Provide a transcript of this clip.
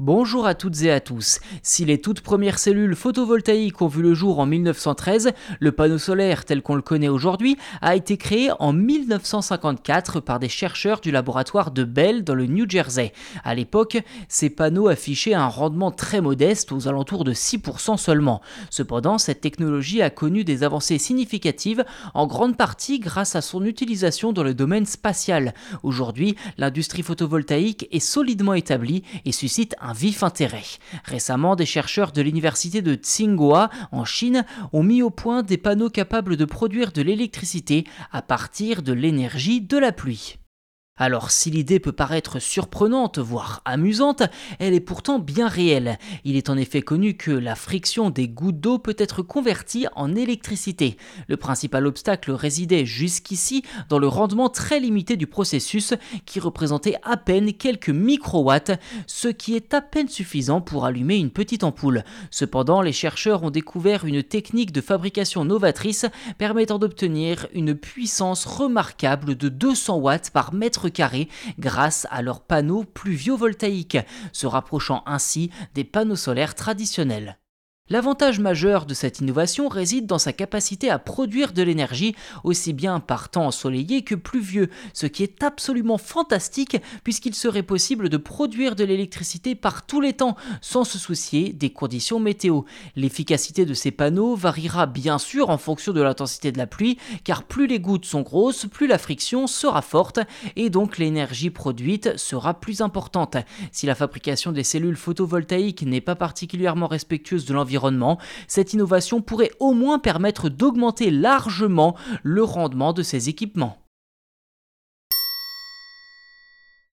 Bonjour à toutes et à tous. Si les toutes premières cellules photovoltaïques ont vu le jour en 1913, le panneau solaire tel qu'on le connaît aujourd'hui a été créé en 1954 par des chercheurs du laboratoire de Bell dans le New Jersey. À l'époque, ces panneaux affichaient un rendement très modeste, aux alentours de 6% seulement. Cependant, cette technologie a connu des avancées significatives, en grande partie grâce à son utilisation dans le domaine spatial. Aujourd'hui, l'industrie photovoltaïque est solidement établie et suscite un vif intérêt. Récemment, des chercheurs de l'université de Tsinghua en Chine ont mis au point des panneaux capables de produire de l'électricité à partir de l'énergie de la pluie. Alors si l'idée peut paraître surprenante, voire amusante, elle est pourtant bien réelle. Il est en effet connu que la friction des gouttes d'eau peut être convertie en électricité. Le principal obstacle résidait jusqu'ici dans le rendement très limité du processus qui représentait à peine quelques microwatts, ce qui est à peine suffisant pour allumer une petite ampoule. Cependant, les chercheurs ont découvert une technique de fabrication novatrice permettant d'obtenir une puissance remarquable de 200 watts par mètre carrés grâce à leurs panneaux pluviovoltaïques, se rapprochant ainsi des panneaux solaires traditionnels. L'avantage majeur de cette innovation réside dans sa capacité à produire de l'énergie aussi bien par temps ensoleillé que pluvieux, ce qui est absolument fantastique puisqu'il serait possible de produire de l'électricité par tous les temps sans se soucier des conditions météo. L'efficacité de ces panneaux variera bien sûr en fonction de l'intensité de la pluie car plus les gouttes sont grosses, plus la friction sera forte et donc l'énergie produite sera plus importante. Si la fabrication des cellules photovoltaïques n'est pas particulièrement respectueuse de l'environnement, cette innovation pourrait au moins permettre d'augmenter largement le rendement de ces équipements.